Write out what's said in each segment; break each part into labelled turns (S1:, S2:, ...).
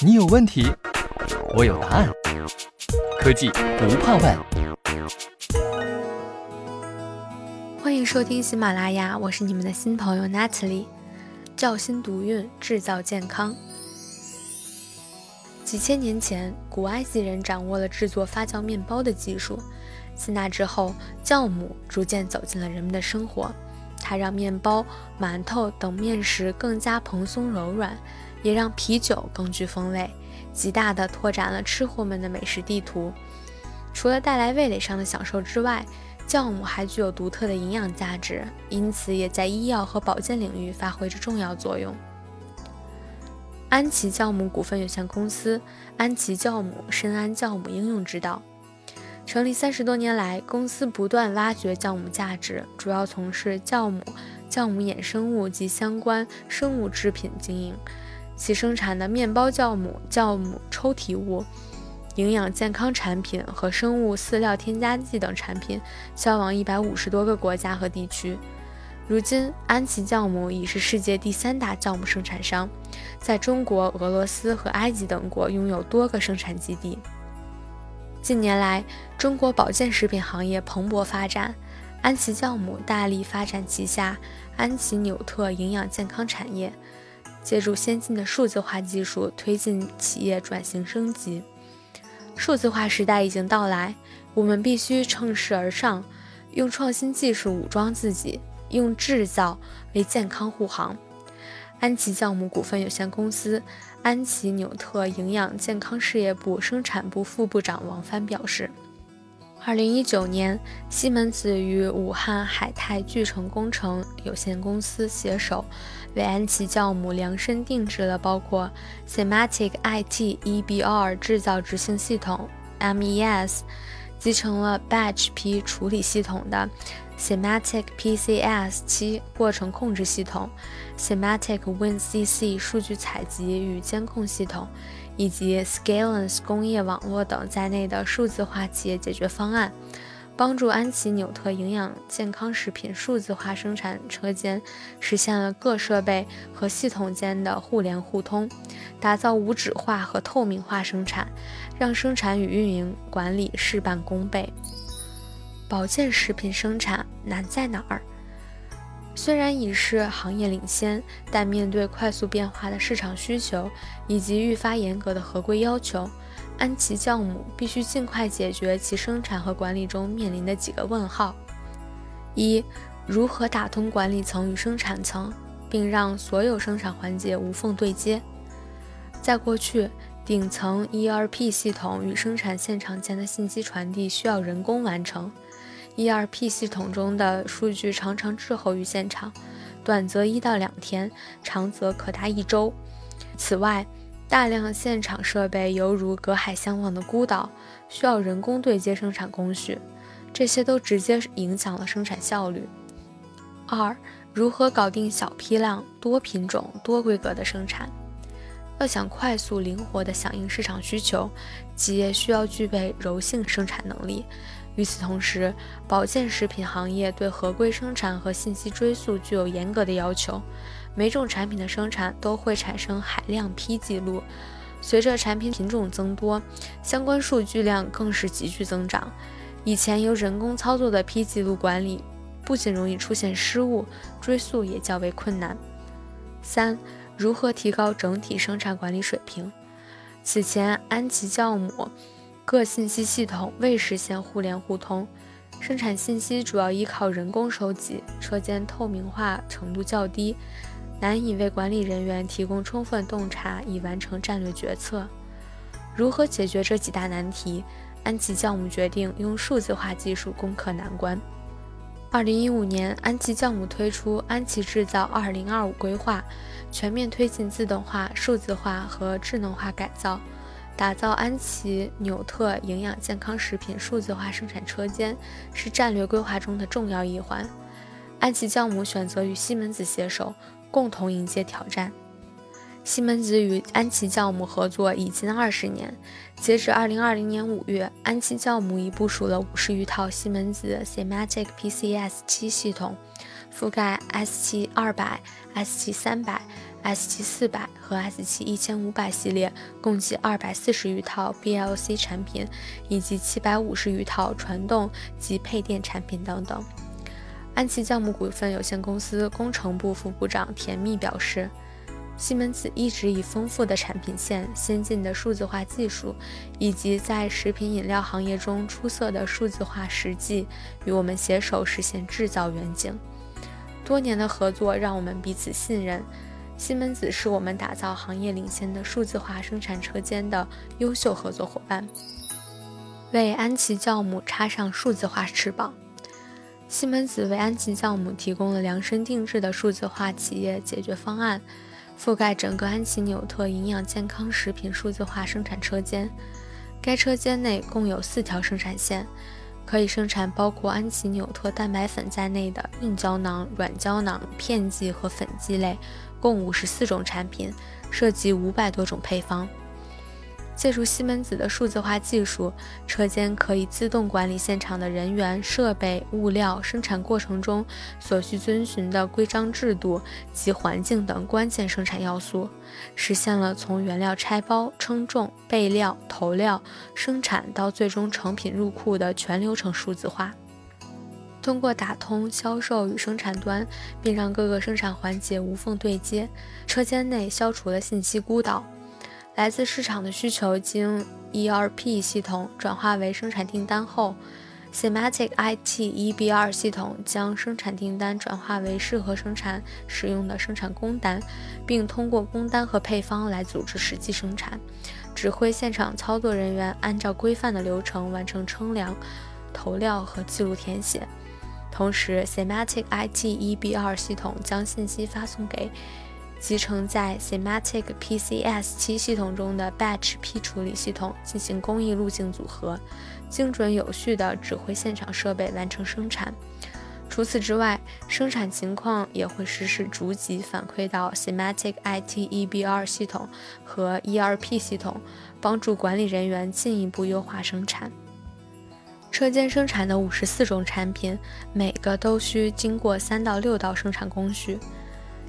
S1: 你有问题，我有答案。科技不怕问。
S2: 欢迎收听喜马拉雅，我是你们的新朋友 Natalie。教心独韵，制造健康。几千年前，古埃及人掌握了制作发酵面包的技术。自那之后，酵母逐渐走进了人们的生活。它让面包、馒头等面食更加蓬松柔软，也让啤酒更具风味，极大地拓展了吃货们的美食地图。除了带来味蕾上的享受之外，酵母还具有独特的营养价值，因此也在医药和保健领域发挥着重要作用。安琪酵母股份有限公司，安琪酵母深谙酵母应用之道。成立三十多年来，公司不断挖掘酵母价值，主要从事酵母、酵母衍生物及相关生物制品经营。其生产的面包酵母、酵母抽提物、营养健康产品和生物饲料添加剂等产品销往一百五十多个国家和地区。如今，安琪酵母已是世界第三大酵母生产商，在中国、俄罗斯和埃及等国拥有多个生产基地。近年来，中国保健食品行业蓬勃发展，安琪酵母大力发展旗下安琪纽特营养健康产业，借助先进的数字化技术推进企业转型升级。数字化时代已经到来，我们必须乘势而上，用创新技术武装自己，用制造为健康护航。安琪酵母股份有限公司。安琪纽特营养健康事业部生产部副部长王帆表示，二零一九年，西门子与武汉海泰聚成工程有限公司携手，为安琪酵母量身定制了包括 Sematic IT EBR 制造执行系统 MES，集成了 Batch P 处理系统的。Sematic PCS 七过程控制系统、Sematic WinCC 数据采集与监控系统，以及 Scalance 工业网络等在内的数字化企业解决方案，帮助安琪纽特营养健康食品数字化生产车间实现了各设备和系统间的互联互通，打造无纸化和透明化生产，让生产与运营管理事半功倍。保健食品生产难在哪儿？虽然已是行业领先，但面对快速变化的市场需求以及愈发严格的合规要求，安琪酵母必须尽快解决其生产和管理中面临的几个问号：一、如何打通管理层与生产层，并让所有生产环节无缝对接？在过去，顶层 ERP 系统与生产现场间的信息传递需要人工完成。ERP 系统中的数据常常滞后于现场，短则一到两天，长则可达一周。此外，大量现场设备犹如隔海相望的孤岛，需要人工对接生产工序，这些都直接影响了生产效率。二、如何搞定小批量、多品种、多规格的生产？要想快速灵活地响应市场需求，企业需要具备柔性生产能力。与此同时，保健食品行业对合规生产和信息追溯具有严格的要求。每种产品的生产都会产生海量批记录，随着产品品种增多，相关数据量更是急剧增长。以前由人工操作的批记录管理，不仅容易出现失误，追溯也较为困难。三、如何提高整体生产管理水平？此前，安琪酵母。各信息系统未实现互联互通，生产信息主要依靠人工收集，车间透明化程度较低，难以为管理人员提供充分洞察以完成战略决策。如何解决这几大难题？安琪酵母决定用数字化技术攻克难关。二零一五年，安琪酵母推出“安琪制造二零二五”规划，全面推进自动化、数字化和智能化改造。打造安琪纽特营养健康食品数字化生产车间是战略规划中的重要一环。安琪酵母选择与西门子携手，共同迎接挑战。西门子与安琪酵母合作已近二十年，截止二零二零年五月，安琪酵母已部署了五十余套西门子 Sematic PCS 七系统，覆盖 S 七二百、S 七三百、S7 400和 S7 1500系列共计240余套 BLC 产品，以及750余套传动及配电产品等等。安琪酵母股份有限公司工程部副部长田蜜表示，西门子一直以丰富的产品线、先进的数字化技术，以及在食品饮料行业中出色的数字化实际，与我们携手实现制造远景。多年的合作让我们彼此信任。西门子是我们打造行业领先的数字化生产车间的优秀合作伙伴，为安琪酵母插上数字化翅膀。西门子为安琪酵母提供了量身定制的数字化企业解决方案，覆盖整个安琪纽特营养健康食品数字化生产车间。该车间内共有四条生产线。可以生产包括安琪纽特蛋白粉在内的硬胶囊、软胶囊、片剂和粉剂类，共五十四种产品，涉及五百多种配方。借助西门子的数字化技术，车间可以自动管理现场的人员、设备、物料、生产过程中所需遵循的规章制度及环境等关键生产要素，实现了从原料拆包、称重、备料、投料、生产到最终成品入库的全流程数字化。通过打通销售与生产端，并让各个生产环节无缝对接，车间内消除了信息孤岛。来自市场的需求经 ERP 系统转化为生产订单后，Sematic IT EBR 系统将生产订单转化为适合生产使用的生产工单，并通过工单和配方来组织实际生产，指挥现场操作人员按照规范的流程完成称量、投料和记录填写。同时，Semantic IT EBR 系统将信息发送给。集成在 Semantic PCS 七系统中的 Batch P 处理系统进行工艺路径组合，精准有序地指挥现场设备完成生产。除此之外，生产情况也会实时逐级反馈到 Semantic IT EBR 系统和 ERP 系统，帮助管理人员进一步优化生产。车间生产的五十四种产品，每个都需经过三到六道生产工序。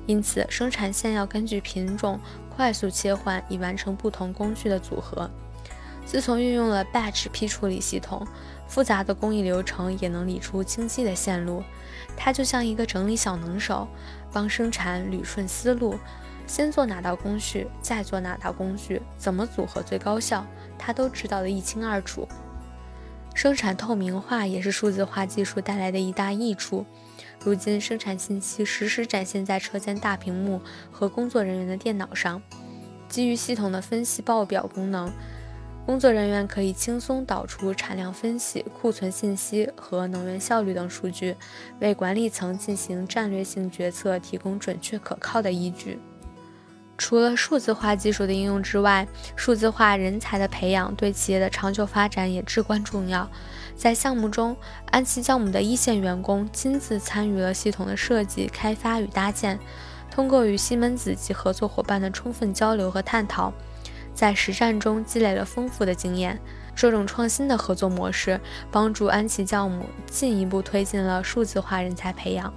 S2: 因此，生产线要根据品种快速切换，以完成不同工序的组合。自从运用了 Batch 批处理系统，复杂的工艺流程也能理出清晰的线路。它就像一个整理小能手，帮生产捋顺思路。先做哪道工序，再做哪道工序，怎么组合最高效，它都知道得一清二楚。生产透明化也是数字化技术带来的一大益处。如今，生产信息实时展现在车间大屏幕和工作人员的电脑上。基于系统的分析报表功能，工作人员可以轻松导出产量分析、库存信息和能源效率等数据，为管理层进行战略性决策提供准确可靠的依据。除了数字化技术的应用之外，数字化人才的培养对企业的长久发展也至关重要。在项目中，安琪酵母的一线员工亲自参与了系统的设计、开发与搭建。通过与西门子及合作伙伴的充分交流和探讨，在实战中积累了丰富的经验。这种创新的合作模式，帮助安琪酵母进一步推进了数字化人才培养。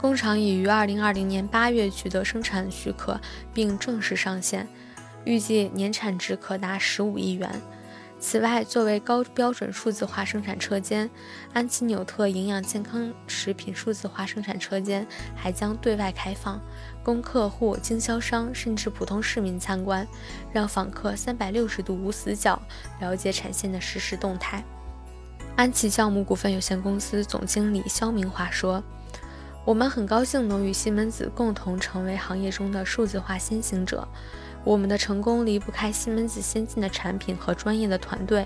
S2: 工厂已于二零二零年八月取得生产许可，并正式上线，预计年产值可达十五亿元。此外，作为高标准数字化生产车间，安琪纽特营养健康食品数字化生产车间还将对外开放，供客户、经销商甚至普通市民参观，让访客三百六十度无死角了解产线的实时动态。安琪酵母股份有限公司总经理肖明华说：“我们很高兴能与西门子共同成为行业中的数字化先行者。”我们的成功离不开西门子先进的产品和专业的团队。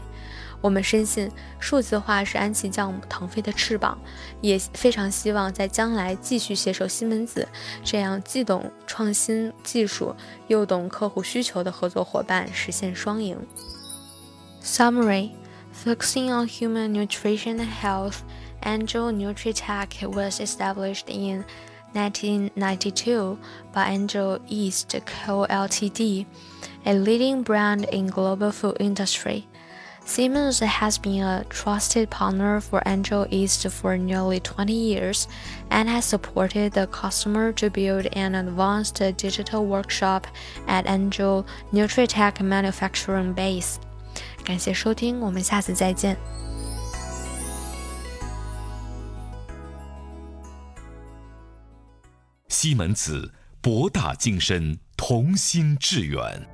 S2: 我们深信数字化是安琪酵母腾飞的翅膀，也非常希望在将来继续携手西门子这样既懂创新技术又懂客户需求的合作伙伴，实现双赢。Summary: Focusing on human nutrition and health, Angel NutriTech was established in 1992 by Angel East Co. Ltd., a leading brand in global food industry. Siemens has been a trusted partner for Angel East for nearly 20 years and has supported the customer to build an advanced digital workshop at Angel Nutritech manufacturing base. 感谢收听，我们下次再见。
S3: 西门子，博大精深，同心致远。